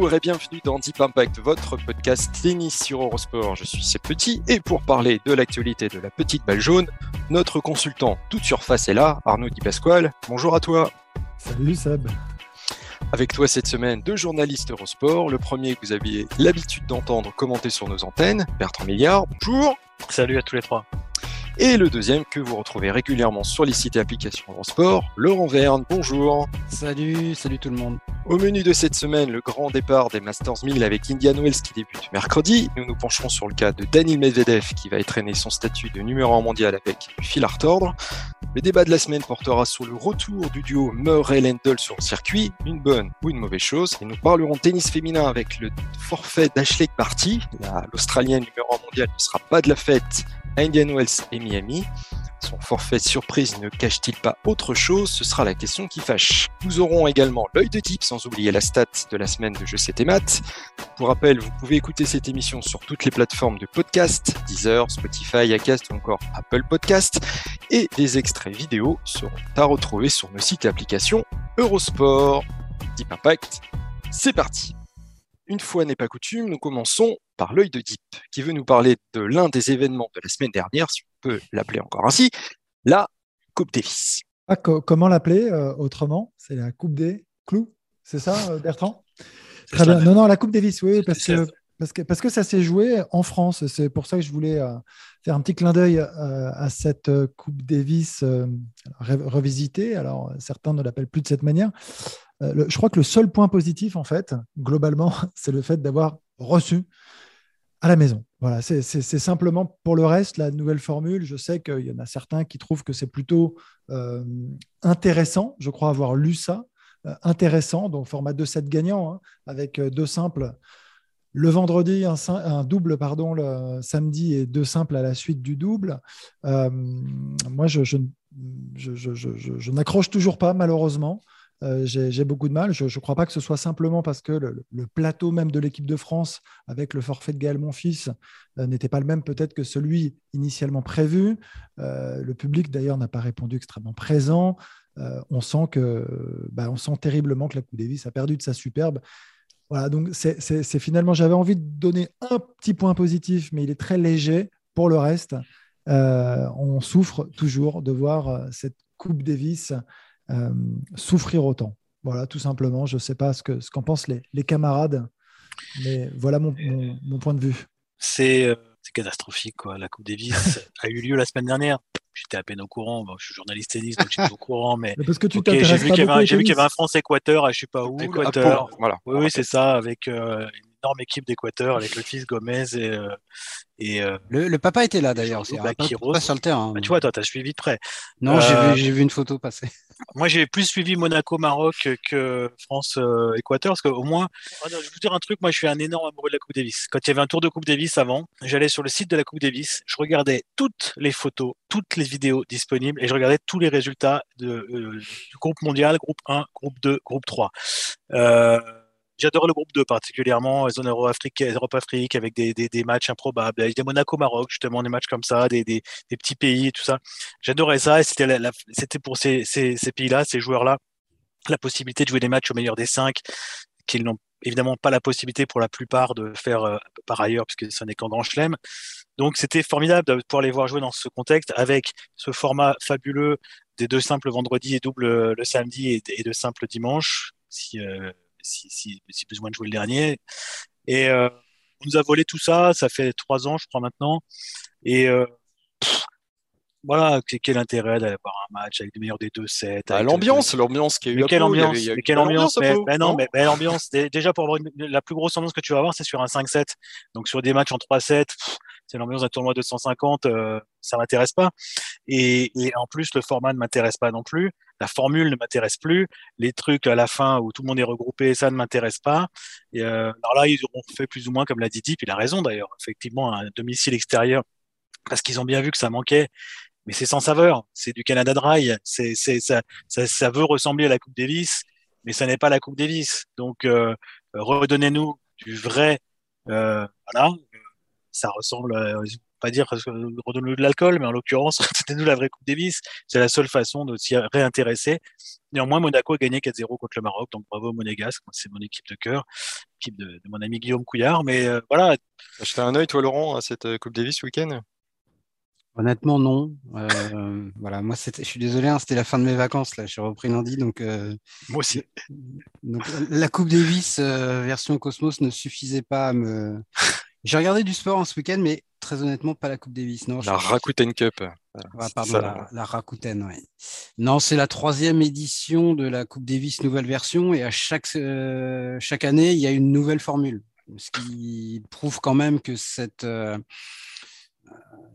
Bonjour et bienvenue dans Deep Impact, votre podcast tennis sur Eurosport. Je suis Seb Petit et pour parler de l'actualité de la petite balle jaune, notre consultant toute surface est là, Arnaud Di Pasquale. Bonjour à toi. Salut Seb. Avec toi cette semaine, deux journalistes Eurosport. Le premier que vous aviez l'habitude d'entendre commenter sur nos antennes, Bertrand Milliard. Bonjour. Salut à tous les trois. Et le deuxième que vous retrouvez régulièrement sur les sites et applications Eurosport, Laurent Verne. Bonjour. Salut, salut tout le monde. Au menu de cette semaine, le grand départ des Masters 1000 avec Indian Wells qui débute mercredi. Nous nous pencherons sur le cas de Daniel Medvedev qui va étreiner son statut de numéro 1 mondial avec fil à retordre. Le débat de la semaine portera sur le retour du duo Murray-Lendl sur le circuit, une bonne ou une mauvaise chose. Et nous parlerons tennis féminin avec le forfait d'Ashley Barty. L'Australienne numéro 1 mondial ne sera pas de la fête Indian Wells et Miami. Son forfait surprise ne cache-t-il pas autre chose? Ce sera la question qui fâche. Nous aurons également l'œil de type, sans oublier la stat de la semaine de Je sais tes. Pour rappel, vous pouvez écouter cette émission sur toutes les plateformes de podcast, Deezer, Spotify, Acast ou encore Apple Podcast. Et des extraits vidéo seront à retrouver sur nos sites et applications Eurosport. Deep Impact, c'est parti une fois n'est pas coutume, nous commençons par l'œil de Deep, qui veut nous parler de l'un des événements de la semaine dernière, si on peut l'appeler encore ainsi, la Coupe Davis. Ah, co comment l'appeler euh, autrement? C'est la Coupe des clous, c'est ça, euh, Bertrand? Très bien. Non, non, la Coupe Davis, oui, parce que, parce que, parce que ça s'est joué en France. C'est pour ça que je voulais euh, faire un petit clin d'œil euh, à cette Coupe Davis euh, revisitée. Alors, certains ne l'appellent plus de cette manière. Le, je crois que le seul point positif, en fait, globalement, c'est le fait d'avoir reçu à la maison. Voilà, c'est simplement pour le reste la nouvelle formule. Je sais qu'il y en a certains qui trouvent que c'est plutôt euh, intéressant. Je crois avoir lu ça. Euh, intéressant, donc format 2-7 gagnant, hein, avec deux simples le vendredi, un, double pardon, le samedi et deux simples à la suite du double. Euh, moi, je n'accroche toujours pas, malheureusement. Euh, j'ai beaucoup de mal. Je ne crois pas que ce soit simplement parce que le, plateau même de l'équipe de France, avec le forfait de Gaël Monfils, euh, n'était pas le même peut-être que celui initialement prévu. Euh, le public, d'ailleurs, n'a pas répondu extrêmement présent. on, sent que, bah, sent terriblement que la Coupe Davis a perdu de sa superbe. Voilà, donc c'est finalement, j'avais envie de donner un petit point positif, mais il est très léger. Pour le reste, on souffre toujours de voir cette Coupe Davis euh, souffrir autant. Voilà, tout simplement. Je ne sais pas ce qu'en ce qu'en pensent les, les, camarades, mais voilà mon, mon, mon point de vue. C'est euh, catastrophique. Quoi. La Coupe Davis a eu lieu la semaine dernière. J'étais à peine au courant. Bon, je suis journaliste tennis, donc j'étais au courant. Mais, mais parce que tu okay, j'ai vu qu'il y, qu y, avait un France-Équateur, je ne sais pas où. Équateur. Voilà. Oui, oui c'est ça, avec euh, une énorme équipe d'Équateur, avec le fils Gomez et, euh, et euh, le, le, papa était là d'ailleurs aussi. Bah, pas, pas sur le terrain. Bah, tu vois, toi, tu as suivi de près. Non, euh, j'ai vu, vu, une photo passer. Moi, j'ai plus suivi Monaco-Maroc que France-Équateur, parce qu'au moins, je vais vous dire un truc, moi, je suis un énorme amoureux de la Coupe Davis. Quand il y avait un tour de Coupe Davis avant, j'allais sur le site de la Coupe Davis, je regardais toutes les photos, toutes les vidéos disponibles, et je regardais tous les résultats de, euh, du groupe mondial, groupe 1, groupe 2, groupe 3. Euh, J'adore le groupe 2 particulièrement, zone Euro-Afrique, Europe-Afrique avec des, des, matchs improbables, avec des Monaco-Maroc justement, des matchs comme ça, des, des, petits pays et tout ça. J'adorais ça et c'était c'était pour ces, ces, pays-là, ces joueurs-là, la possibilité de jouer des matchs au meilleur des cinq qu'ils n'ont évidemment pas la possibilité pour la plupart de faire euh, par ailleurs puisque ce n'est qu'en grand chelem. Donc c'était formidable de pouvoir les voir jouer dans ce contexte avec ce format fabuleux des deux simples vendredi et double le samedi et, et de simples dimanche. Si, euh, si, si, si, besoin de jouer le dernier. Et euh, on nous a volé tout ça, ça fait trois ans, je crois maintenant. Et euh, pff, voilà, quel intérêt d'aller voir un match avec le meilleur des deux sets. Bah, l'ambiance, l'ambiance qui a eu. Mais quelle ambiance, mais quelle ambiance, mais, mais, non, mais, mais l'ambiance, déjà pour avoir une, la plus grosse ambiance que tu vas avoir, c'est sur un 5-7. Donc sur des matchs en 3-7, c'est l'ambiance d'un tournoi de 150. Euh, ça m'intéresse pas. Et, et, en plus, le format ne m'intéresse pas non plus. La formule ne m'intéresse plus. Les trucs à la fin où tout le monde est regroupé, ça ne m'intéresse pas. Et euh, alors là, ils auront fait plus ou moins comme l'a dit Deep. Il a raison d'ailleurs. Effectivement, un domicile extérieur, parce qu'ils ont bien vu que ça manquait. Mais c'est sans saveur. C'est du Canada Dry. C'est, c'est, ça, ça, ça, veut ressembler à la Coupe Davis, mais ça n'est pas la Coupe Davis. Donc, euh, redonnez-nous du vrai. Euh, voilà, ça ressemble. Pas dire redonne-nous de l'alcool, mais en l'occurrence, donnez-nous la vraie Coupe Davis. C'est la seule façon de s'y réintéresser. Néanmoins, Monaco a gagné 4-0 contre le Maroc, donc bravo Monégasque. C'est mon équipe de cœur, équipe de, de, mon ami Guillaume Couillard. Mais euh, voilà. T'as un œil, toi, Laurent, à cette Coupe Davis ce week-end? Honnêtement, non. Euh, voilà, moi, je suis désolé, hein, c'était la fin de mes vacances. Là, je suis repris lundi, donc. Euh, moi aussi. Donc, la Coupe Davis euh, version Cosmos ne suffisait pas à me. J'ai regardé du sport en ce week-end, mais très honnêtement, pas la Coupe Davis. Non, la Rakuten Cup. Ah, pardon, la, la, Rakuten, oui. Non, c'est la troisième édition de la Coupe Davis nouvelle version, et à chaque, chaque année, il y a une nouvelle formule. Ce qui prouve quand même que cette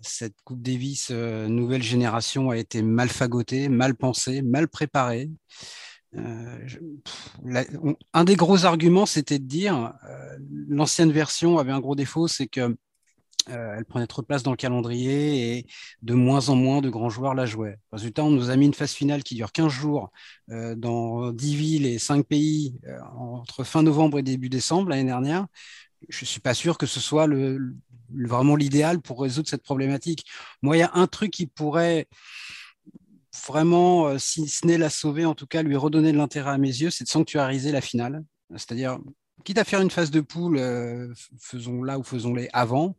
cette Coupe Davis euh, nouvelle génération a été mal fagotée, mal pensée, mal préparée. Euh, je, la, on, un des gros arguments, c'était de dire euh, l'ancienne version avait un gros défaut, c'est que euh, elle prenait trop de place dans le calendrier et de moins en moins de grands joueurs la jouaient. Résultat, on nous a mis une phase finale qui dure 15 jours euh, dans 10 villes et 5 pays euh, entre fin novembre et début décembre l'année dernière. Je ne suis pas sûr que ce soit vraiment l'idéal pour résoudre cette problématique. Moi, il y a un truc qui pourrait vraiment, si ce n'est la sauver, en tout cas lui redonner de l'intérêt à mes yeux, c'est de sanctuariser la finale. C'est-à-dire, quitte à faire une phase de poule, euh, faisons-la ou faisons-les avant.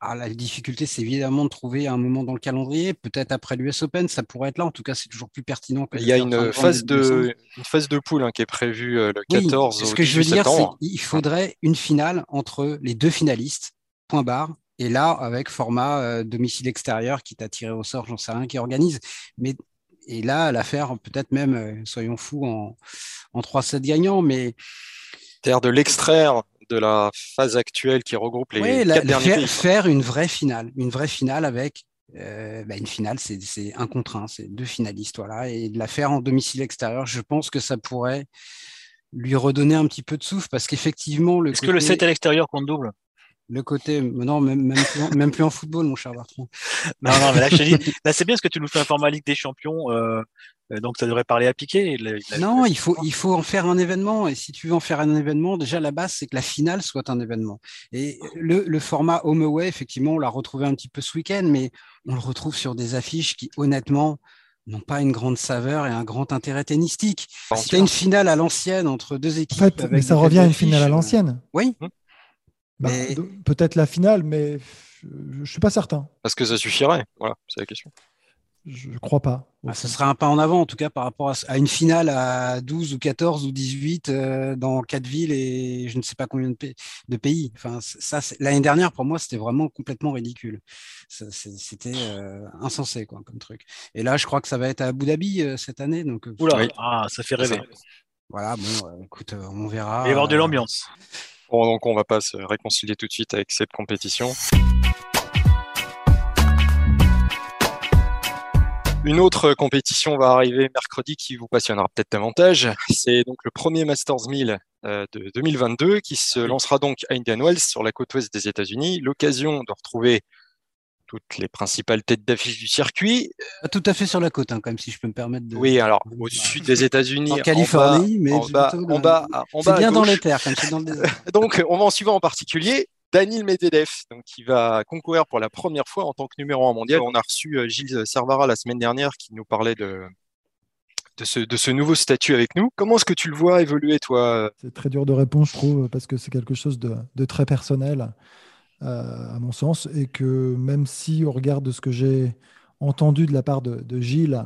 Ah, la difficulté, c'est évidemment de trouver un moment dans le calendrier. Peut-être après l'US Open, ça pourrait être là. En tout cas, c'est toujours plus pertinent. Que Il y a une phase, de, une phase de poule hein, qui est prévue euh, le 14 oui, Ce que je veux dire, c'est qu'il faudrait une finale entre les deux finalistes, point barre. Et là, avec format euh, domicile extérieur, qui t'a tiré au sort, j'en sais rien, qui organise. Mais et là, l'affaire, peut-être même, soyons fous, en, en 3-7 gagnants. Mais c'est-à-dire de l'extraire de la phase actuelle qui regroupe les oui, quatre la, derniers faire, pays. faire une vraie finale, une vraie finale avec euh, bah une finale, c'est un contre un, c'est deux finalistes, voilà, et de la faire en domicile extérieur, je pense que ça pourrait lui redonner un petit peu de souffle parce qu'effectivement le est-ce côté... que le 7 à l'extérieur compte double? Le côté, non, même, même, plus, en, même plus en football, mon cher Bertrand. non, non, mais là, je te dis, là, c'est bien ce que tu nous fais un format Ligue des Champions, euh, donc ça devrait parler à piquer. Non, il faut, il faut en faire un événement. Et si tu veux en faire un événement, déjà la base, c'est que la finale soit un événement. Et le, le format home away, effectivement, on l'a retrouvé un petit peu ce week-end, mais on le retrouve sur des affiches qui, honnêtement, n'ont pas une grande saveur et un grand intérêt tennistique. C'était une finale à l'ancienne entre deux équipes. En fait, mais ça revient à une finale à l'ancienne. Oui. Bah, mais... Peut-être la finale, mais je ne suis pas certain. Parce que ça suffirait, voilà, c'est la question. Je ne crois pas. Ah, ce serait un pas en avant, en tout cas, par rapport à, à une finale à 12 ou 14 ou 18 euh, dans quatre villes et je ne sais pas combien de, pays. De pays. Enfin, ça, l'année dernière, pour moi, c'était vraiment complètement ridicule. C'était euh, insensé, quoi, comme truc. Et là, je crois que ça va être à Abu Dhabi euh, cette année. Donc, Oula, oui. ah, ça fait rêver. Voilà, bon, écoute, on verra. Il va y avoir de l'ambiance. Bon, donc on va pas se réconcilier tout de suite avec cette compétition. Une autre compétition va arriver mercredi qui vous passionnera peut-être davantage. C'est donc le premier Masters 1000 euh, de 2022 qui se lancera donc à Indian Wells sur la côte ouest des États-Unis. L'occasion de retrouver toutes les principales têtes d'affiche du circuit. Tout à fait sur la côte, hein, quand même, si je peux me permettre de. Oui, alors au sud des États-Unis, en Californie, en bas, mais en bas, en bas, en c'est bas bien à dans les terres, comme c'est dans le désert. donc, on va en suivant en particulier Daniil Medvedev, donc qui va concourir pour la première fois en tant que numéro 1 mondial. On a reçu Gilles Servara la semaine dernière qui nous parlait de de ce, de ce nouveau statut avec nous. Comment est-ce que tu le vois évoluer, toi? C'est très dur de répondre, je trouve, parce que c'est quelque chose de, de très personnel, euh, à mon sens, et que même si on regarde ce que j'ai entendu de la part de, de Gilles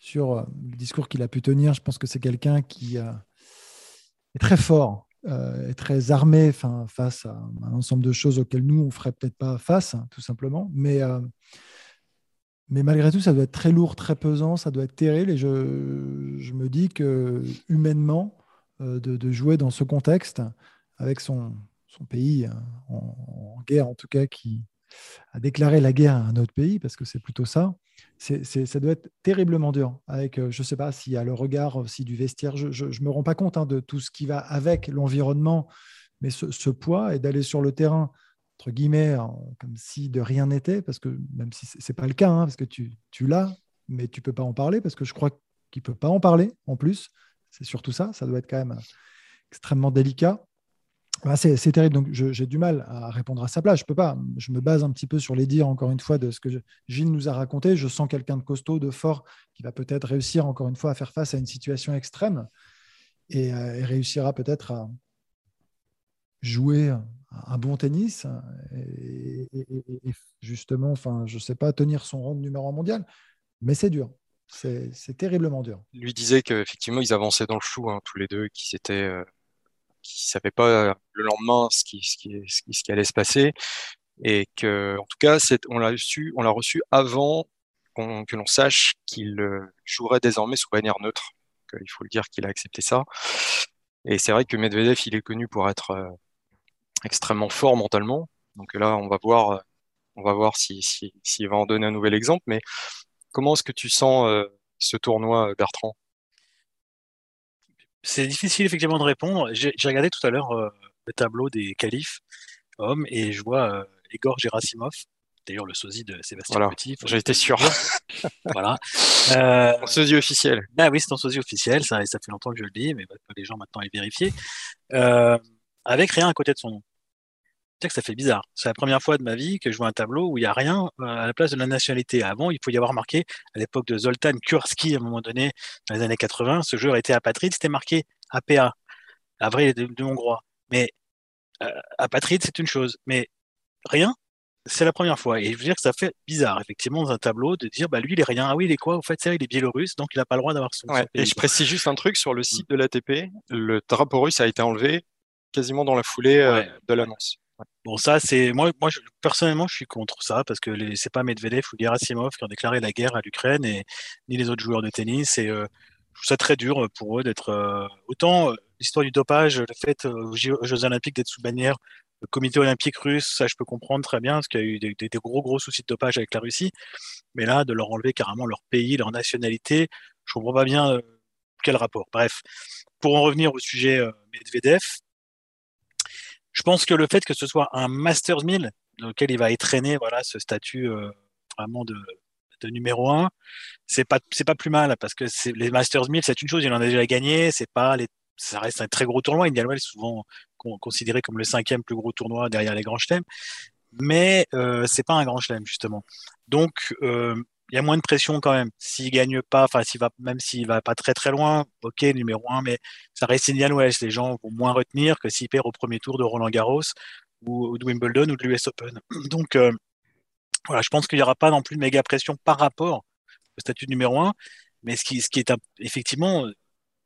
sur le discours qu'il a pu tenir, je pense que c'est quelqu'un qui euh, est très fort, euh, est très armé face à un ensemble de choses auxquelles nous, on ne ferait peut-être pas face, hein, tout simplement. Mais euh, mais malgré tout, ça doit être très lourd, très pesant, ça doit être terrible. Et je, me dis que humainement, euh, de, de, jouer dans ce contexte, avec son, son pays en, en, guerre, en tout cas, qui, à déclarer la guerre à un autre pays, parce que c'est plutôt ça, c'est, ça doit être terriblement dur. Avec, je ne sais pas s'il y a le regard aussi du vestiaire, je ne me rends pas compte hein, de tout ce qui va avec l'environnement, mais ce, poids et d'aller sur le terrain, entre guillemets, comme si de rien n'était, parce que même si ce n'est pas le cas, hein, parce que tu, tu l'as, mais tu ne peux pas en parler, parce que je crois qu'il ne peut pas en parler en plus. C'est surtout ça, ça doit être quand même extrêmement délicat. Bah, c'est terrible, donc j'ai du mal à répondre à sa place. Je peux pas. Je me base un petit peu sur les dires, encore une fois, de ce que Gilles nous a raconté. Je sens quelqu'un de costaud, de fort, qui va peut-être réussir, encore une fois, à faire face à une situation extrême et, euh, réussira peut-être à jouer un bon tennis et, justement, enfin, je sais pas, tenir son rang de numéro un mondial. Mais c'est dur. C'est terriblement dur. Lui disait qu'effectivement, ils avançaient dans le flou, hein, tous les deux, qu'ils étaient. Euh, qui savaient pas euh, le lendemain ce qui, ce qui, ce qui, allait se passer. Et que, en tout cas, on l'a reçu, on l'a reçu avant que l'on sache qu'il euh, jouerait désormais sous bannière neutre. il faut le dire qu'il a accepté ça. Et c'est vrai que Medvedev, il est connu pour être euh, extrêmement fort mentalement. Donc là, on va voir, on va voir s'il si, si, va en donner un nouvel exemple. Mais comment est-ce que tu sens ce tournoi, Bertrand c'est difficile effectivement de répondre. J'ai regardé tout à l'heure euh, le tableau des qualifs hommes et je vois euh, Igor Gerasimov, d'ailleurs le sosie de Sébastien voilà, Petit. Été sûr. voilà. Euh, ton sosie officiel. Ben oui, c'est ton sosie officiel. Ça, ça fait longtemps que je le dis, mais les gens maintenant les vérifier. Euh, avec rien à côté de son nom que ça fait bizarre. C'est la première fois de ma vie que je vois un tableau où il n'y a rien euh, à la place de la nationalité. Avant, il faut y avoir marqué, à l'époque de Zoltan Kurski, à un moment donné, dans les années 80, ce joueur était apatride, c'était marqué APA, vrai de, de hongrois. Mais euh, apatride, c'est une chose. Mais rien, c'est la première fois. Et je veux dire que ça fait bizarre, effectivement, dans un tableau, de dire, bah lui, il est rien. Ah oui, il est quoi Au fait, ça, il est biélorusse, donc il n'a pas le droit d'avoir son, ouais, Et je précise juste un truc, sur le site de l'ATP, le drapeau russe a été enlevé quasiment dans la foulée euh, de l'annonce. Bon, ça, c'est moi, moi personnellement, je suis contre ça parce que c'est pas Medvedev ou Gerasimov qui ont déclaré la guerre à l'Ukraine et ni les autres joueurs de tennis. Et euh, je trouve ça très dur pour eux d'être euh, autant euh, l'histoire du dopage, le fait aux Jeux Olympiques d'être sous bannière, le Comité olympique russe, ça, je peux comprendre très bien parce qu'il y a eu des, des, gros gros soucis de dopage avec la Russie. Mais là, de leur enlever carrément leur pays, leur nationalité, je comprends pas bien quel rapport. Bref, pour en revenir au sujet Medvedev, je pense que le fait que ce soit un Masters 1000 dans lequel il va étraîner voilà ce statut euh, vraiment de, de, numéro un, c'est pas c'est pas plus mal parce que les Masters 1000 c'est une chose, il en a déjà gagné, c'est pas les ça reste un très gros tournoi. Indian Wells souvent considéré comme le cinquième plus gros tournoi derrière les grands chelems, mais euh, c'est pas un grand chelem justement. Donc euh, il y a moins de pression quand même. S'il gagne pas, enfin s'il va, même s'il va pas très très loin, ok numéro un, mais ça reste Indian Wells. Les gens vont moins retenir que s'il perd au premier tour de Roland Garros ou, de Wimbledon ou de l'US Open. Donc euh, voilà, je pense qu'il n'y aura pas non plus de méga pression par rapport au statut numéro un, mais ce qui, ce qui est effectivement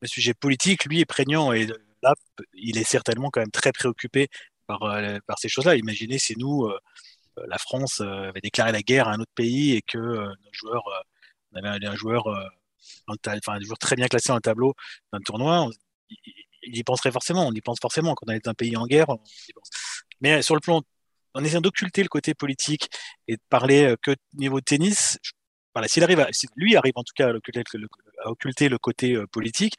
le sujet politique, lui est prégnant et là, il est certainement quand même très préoccupé par, euh, par ces choses-là. Imaginez si nous euh, euh, la France euh, avait déclaré la guerre à un autre pays et que euh, nos joueurs, on avait un joueur, un joueur très bien classé dans le tableau d'un tournoi, il y penserait forcément, on y pense forcément quand on est un pays en guerre. Mais sur le plan, en essayant d'occulter le côté politique et de parler que niveau tennis, voilà, s'il arrive, à, si lui arrive en tout cas à occulter le, à occulter le côté euh, politique,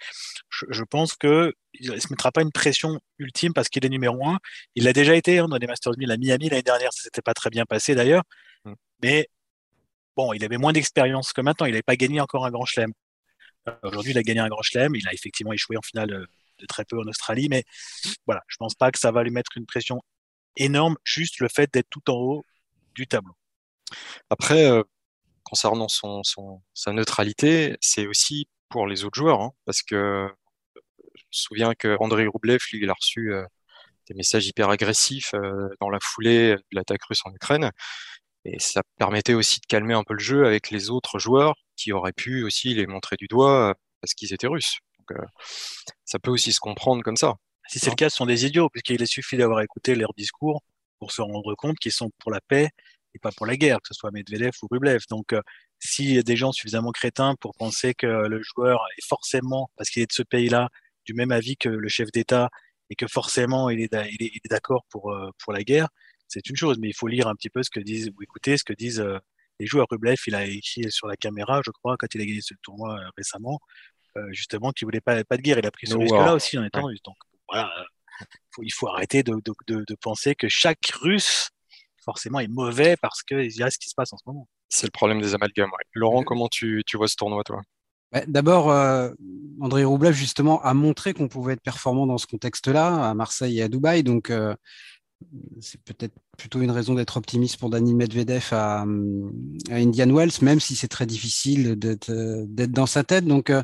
je, je pense que il ne se mettra pas une pression ultime parce qu'il est numéro un. Il l'a déjà été hein, dans les Masters 1000 à Miami l'année dernière, ça s'était pas très bien passé d'ailleurs, mm. mais bon, il avait moins d'expérience que maintenant. Il n'avait pas gagné encore un Grand Chelem. Euh, aujourd'hui, il a gagné un Grand Chelem. Il a effectivement échoué en finale euh, de très peu en Australie, mais voilà, je pense pas que ça va lui mettre une pression énorme, juste le fait d'être tout en haut du tableau. Après, concernant son, sa neutralité, c'est aussi pour les autres joueurs, hein, parce que je me souviens que Andrei Rublev, lui, il a reçu euh, des messages hyper agressifs euh, dans la foulée de l'attaque russe en Ukraine, et ça permettait aussi de calmer un peu le jeu avec les autres joueurs qui auraient pu aussi les montrer du doigt euh, parce qu'ils étaient russes. Donc, ça peut aussi se comprendre comme ça. Si c'est le cas, ce sont des idiots, puisqu'il suffit d'avoir écouté leurs discours pour se rendre compte qu'ils sont pour la paix et pas pour la guerre, que ce soit Medvedev ou Rublev. Donc, euh, s'il y a des gens suffisamment crétins pour penser que le joueur est forcément, parce qu'il est de ce pays-là, du même avis que le chef d'État et que forcément il est, il est, d'accord pour, euh, pour la guerre, c'est une chose, mais il faut lire un petit peu ce que disent ou écouter ce que disent les joueurs. Rublev, il a écrit sur la caméra, je crois, quand il a gagné ce tournoi récemment, justement, qu'il voulait pas, pas de guerre. Il a pris ce risque-là aussi en étant russe. Donc voilà, il faut arrêter de, de, de, penser que chaque Russe forcément est mauvais parce qu'il y a ce qui se passe en ce moment. C'est le problème des amalgames. Laurent, comment tu, tu vois ce tournoi, toi? D'abord, euh, André Roublev, justement, a montré qu'on pouvait être performant dans ce contexte-là, à Marseille et à Dubaï. Donc, euh, c'est peut-être plutôt une raison d'être optimiste pour Dani Medvedev à, à, Indian Wells, même si c'est très difficile d'être dans sa tête. Donc, euh,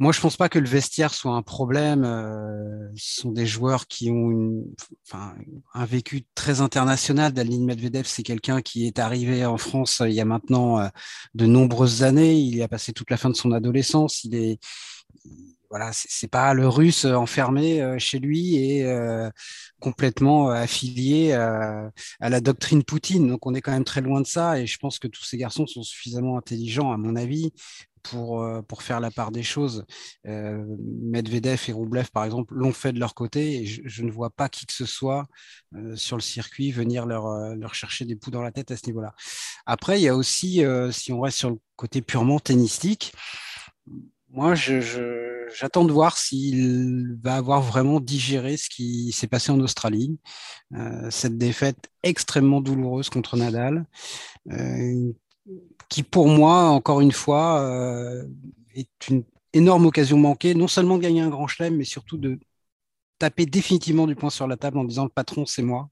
moi, je pense pas que le vestiaire soit un problème. Euh, ce sont des joueurs qui ont une, enfin, un vécu très international. Dalin Medvedev, c'est quelqu'un qui est arrivé en France euh, il y a maintenant euh, de nombreuses années. Il y a passé toute la fin de son adolescence. Il est, voilà, c'est pas le russe enfermé chez lui et complètement affilié à la doctrine Poutine. Donc on est quand même très loin de ça et je pense que tous ces garçons sont suffisamment intelligents, à mon avis, pour, euh, pour faire la part des choses. Euh, Medvedev et Roublev, par exemple, l'ont fait de leur côté et je, ne vois pas qui que ce soit euh, sur le circuit venir leur, leur chercher des poux dans la tête à ce niveau-là. Après, il y a aussi, si on reste sur le côté purement tennistique, moi, j'attends de voir s'il va avoir vraiment digéré ce qui s'est passé en Australie, cette défaite extrêmement douloureuse contre Nadal, qui pour moi, encore une fois, euh, est une énorme occasion manquée, non seulement de gagner un grand chelem, mais surtout de taper définitivement du poing sur la table en disant le patron, c'est moi.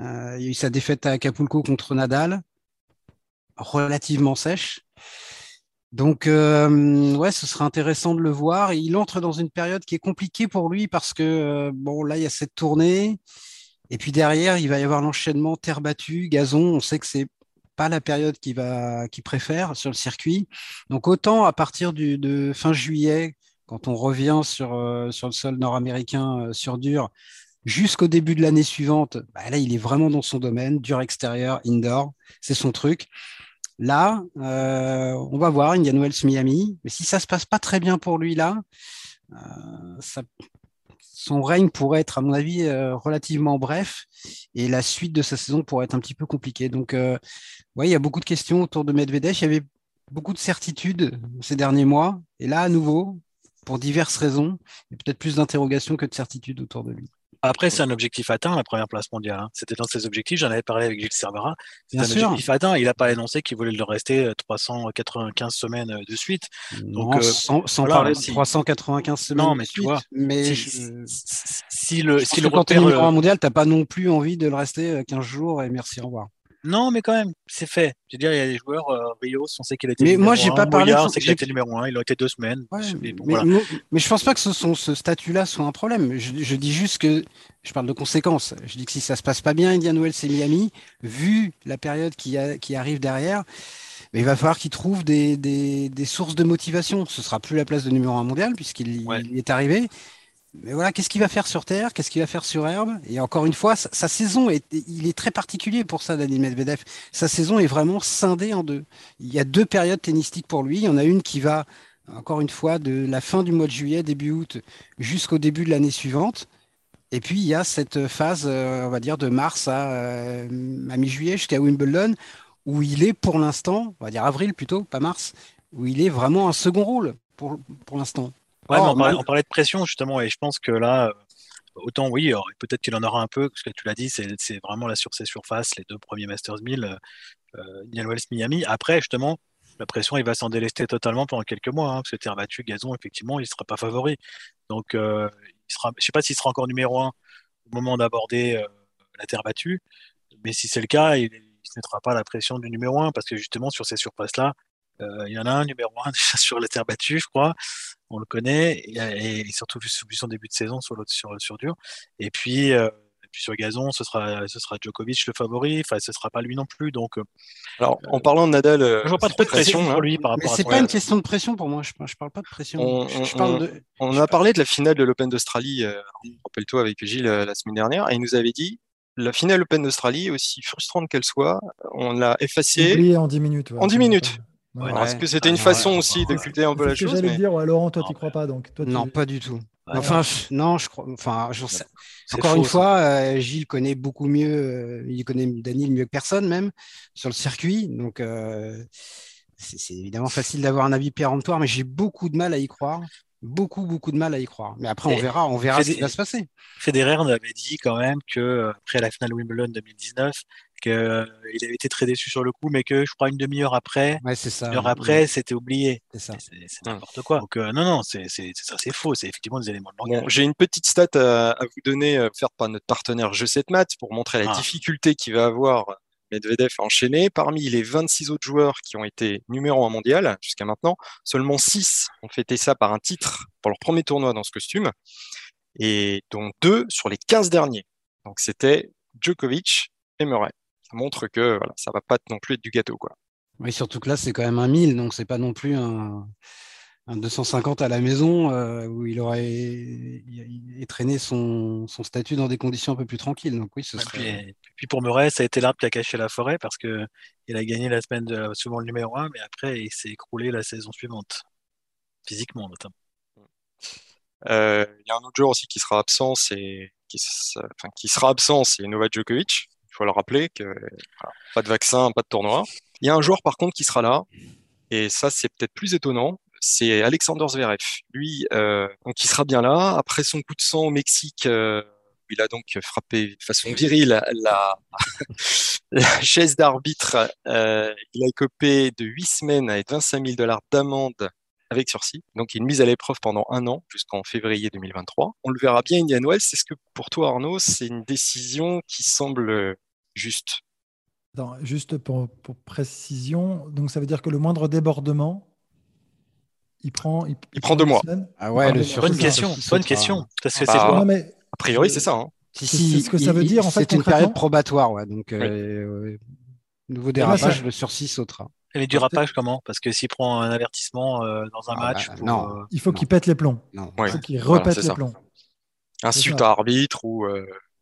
Euh, il y a eu sa défaite à Acapulco contre Nadal, relativement sèche. Donc, euh, ouais, ce serait intéressant de le voir. il entre dans une période qui est compliquée pour lui parce que, bon, là, il y a cette tournée. Et puis derrière, il va y avoir l'enchaînement terre battue, gazon. On sait que c'est pas la période qu'il qui préfère sur le circuit. Donc autant à partir du, de fin juillet, quand on revient sur, euh, sur le sol nord-américain euh, sur dur, jusqu'au début de l'année suivante, bah là il est vraiment dans son domaine, dur extérieur, indoor, c'est son truc. Là, euh, on va voir Indian Wells Miami, mais si ça se passe pas très bien pour lui là, ça, son règne pourrait être, à mon avis, euh, relativement bref et la suite de sa saison pourrait être un petit peu compliquée. Donc, euh, il y a beaucoup de questions autour de Medvedev. Il y avait beaucoup de certitudes ces derniers mois. Et là, à nouveau, pour diverses raisons, il y a peut-être plus d'interrogations que de certitudes autour de lui. Après, c'est un objectif atteint, la première place mondiale. Hein. C'était dans ses objectifs. J'en avais parlé avec Gilles Cervera. C'est un objectif atteint. Il n'a pas annoncé qu'il voulait le rester 395 euh, semaines euh, de suite. Donc, euh, sans, parler de 395 semaines. Non, mais tu vois. Mais si, le, si le quand tu es numéro mondial, tu n'as pas non plus envie de le rester 15 jours et merci, au revoir. Non, mais quand même, c'est fait. Je veux dire, il y a des joueurs, euh, Rios, on sait qu'il a été mais moi, j'ai pas parlé. on sait qu'il a été numéro 1, il a été deux semaines. mais, mais, je pense pas que ce, ce statut-là soit un problème. Je, dis juste que je parle de conséquences. Je dis que si ça se passe pas bien, Indian Wells et Miami, vu la période qui, a, qui arrive derrière, il va falloir qu'il trouve des, des, des, sources de motivation. Ce sera plus la place de numéro 1 mondial puisqu'il est arrivé. Mais voilà, qu'est-ce qu'il va faire sur terre? Qu'est-ce qu'il va faire sur herbe? Et encore une fois, sa, saison, est, il est très particulier pour ça, Daniel Medvedev. Sa saison est vraiment scindée en deux. Il y a deux périodes tennistiques pour lui. Il y en a une qui va, encore une fois, de la fin du mois de juillet, début août, jusqu'au début de l'année suivante. Et puis, il y a cette phase, euh, on va dire, de mars à, euh, à mi-juillet jusqu'à Wimbledon, où il est pour l'instant, on va dire avril plutôt, pas mars, où il est vraiment un second rôle pour, pour l'instant. Ouais, on, parlait, de pression justement, et je pense que là, euh, autant oui, peut-être qu'il en aura un peu, parce que tu l'as dit, c'est vraiment là sur ses surfaces, les deux premiers Masters 1000, euh, euh Wells Miami. Après, justement, la pression, il va s'en délester totalement pendant quelques mois, hein, parce que terre battu, gazon, effectivement, il ne sera pas favori. Donc, euh, il sera, je ne sais pas s'il sera encore numéro un au moment d'aborder la terre battue, mais si c'est le cas, il ne se mettra pas la pression du numéro un, parce que justement, sur ces surfaces-là, il y en a un numéro un déjà sur la terre battue, je crois on le connaît, et, surtout vu son début de saison sur, sur, sur dur. Et puis, euh, puis sur gazon, ce sera, ce sera Djokovic le favori, enfin, ce sera pas lui non plus. Donc, euh, Alors, en parlant de Nadal, je vois pas trop de pression pour lui par rapport Mais c'est pas une question de pression pour moi, je, je parle pas de pression. On, on, a parlé de la finale de l'Open d'Australie, euh, rappelle-toi, avec Gilles la semaine dernière, et il nous avait dit la finale Open d'Australie, aussi frustrante qu'elle soit, on l'a effacée. en 10 minutes. en 10 minutes. Est-ce que c'était une façon aussi de culter un peu la chose J'allais dire, Laurent, toi, tu crois pas donc. non, pas du tout. Enfin, non, je crois. Enfin, sais... encore une fois, euh, Gilles connaît beaucoup mieux, euh, il connaît Daniel mieux que personne même sur le circuit, donc euh, c'est évidemment facile d'avoir un avis péremptoire, mais j'ai beaucoup de mal à y croire beaucoup, beaucoup de mal à y croire. Mais après, on verra, on verra ce qui va se passer. Federer nous avait dit quand même que après la finale Wimbledon 2019, qu'il avait été très déçu sur le coup, mais que je crois une demi-heure après, ouais, ça. une heure après, c'était oublié. C'est ça. C'est n'importe quoi. Donc non, non, c'est ça, c'est faux. C'est effectivement des éléments de langage. J'ai une petite stat à, vous donner, faire par notre partenaire Je 7 Maths pour montrer la ah. difficulté qu'il va avoir Medvedev a enchaîné. Parmi les 26 autres joueurs qui ont été numéro 1 mondial jusqu'à maintenant, seulement 6 ont fêté ça par un titre pour leur premier tournoi dans ce costume, et dont 2 sur les 15 derniers. Donc c'était Djokovic et Murray. Ça montre que voilà, ça va pas non plus être du gâteau. Quoi. Oui, surtout que là, c'est quand même un 1000, donc c'est pas non plus un, un 250 à la maison euh, où il aurait traîné son, son, statut dans des conditions un peu plus tranquilles. Donc oui, ce serait... puis, pour Murray, ça a été l'arbre qui a caché la forêt parce que il a gagné la semaine de, souvent le numéro 1, mais après il s'est écroulé la saison suivante, physiquement notamment. Euh, il y a un autre joueur aussi qui sera absent, c'est qui, enfin, qui sera absent, c'est Novak Djokovic. Il faut le rappeler que pas de vaccin, pas de tournoi. Il y a un joueur par contre qui sera là, et ça c'est peut-être plus étonnant c'est Alexander Zverev. Lui, euh, donc il sera bien là. Après son coup de sang au Mexique, euh, il a donc frappé de façon virile la, chaise d'arbitre. Euh, il a écopé de 8 semaines avec 25 000 dollars d'amende avec sursis. Donc, il une mise à l'épreuve pendant un an jusqu'en février 2023. On le verra bien Indian Wells. Est-ce que pour toi, Arnaud, c'est une décision qui semble juste? Juste pour, pour, précision, donc ça veut dire que le moindre débordement, il prend, il, prend deux mois. Ah ouais, le bonne question, bonne question. Parce que bah, mais, a priori, c'est ça. Hein. Si, si, ce que ça veut dire, en fait, c'est une période probatoire, ouais. Donc, euh, nouveau dérapage, le sursis sautera. Et du rapage, comment? Parce que s'il prend un avertissement euh, dans un ah, match, bah, non. Euh, il faut qu'il pète les plombs. Non. Il faut qu'il repète les plombs. Insulte à arbitre ou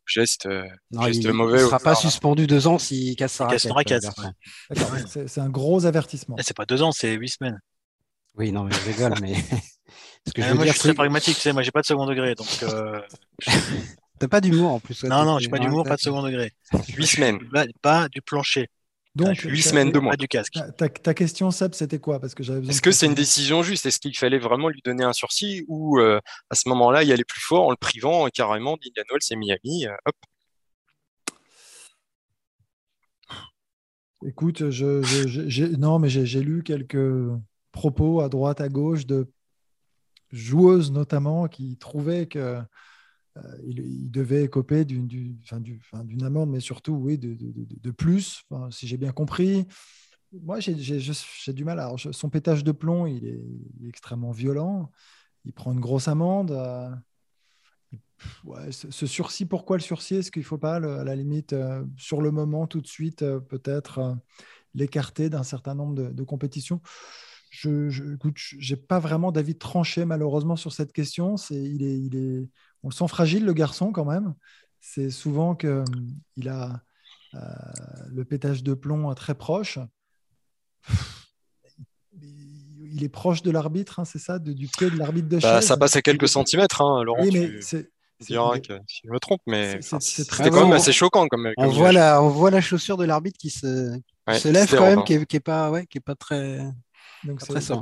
geste, geste il, mauvais. Il ne sera pas suspendu deux ans s'il casse sa raquette. C'est un gros avertissement. C'est pas deux ans, c'est huit semaines. Oui, non, mais je rigole, mais. Ce que je veux moi, dire, je suis très pragmatique, tu sais, moi, j'ai pas de second degré, donc. Euh... T'as pas d'humour en plus. non, non, j'ai pas d'humour, pas de second degré. Huit semaines. Pas, du plancher. Donc, huit semaines, deux mois. Pas du casque. Ta, ta question, Seb, c'était quoi? Parce que j'avais Est-ce que c'est une décision juste? Est-ce qu'il fallait vraiment lui donner un sursis ou euh, à ce moment-là, il allait plus fort en le privant carrément d'Indian Wells et Miami euh, Hop. Écoute, je, je, non, mais j'ai lu quelques propos à droite, à gauche de joueuses notamment qui trouvaient que euh, il, devait écoper d'une amende, mais surtout oui, de, plus, si j'ai bien compris. Moi, j'ai du mal. Son pétage de plomb, il est, extrêmement violent. Il prend une grosse amende. Euh, ce, sursis, pourquoi le sursis? Est-ce qu'il ne faut pas, à la limite, euh, sur le moment, tout de suite, peut-être l'écarter d'un certain nombre de compétitions? Je, n'ai pas vraiment d'avis tranché malheureusement sur cette question. C'est, il est, il est, on le sent fragile le garçon quand même. C'est souvent qu'il hum, a euh, le pétage de plomb très proche. Il est proche de l'arbitre, hein, c'est ça, du pied de l'arbitre de bah, Ça passe à quelques centimètres, hein, Laurent. Oui, mais c'est, si je me trompe, mais c'était quand même assez choquant. Comme, on, voit la, on voit la chaussure de l'arbitre qui se, se lève quand même, qui, est, pas, ouais, qui est pas très. Donc c'est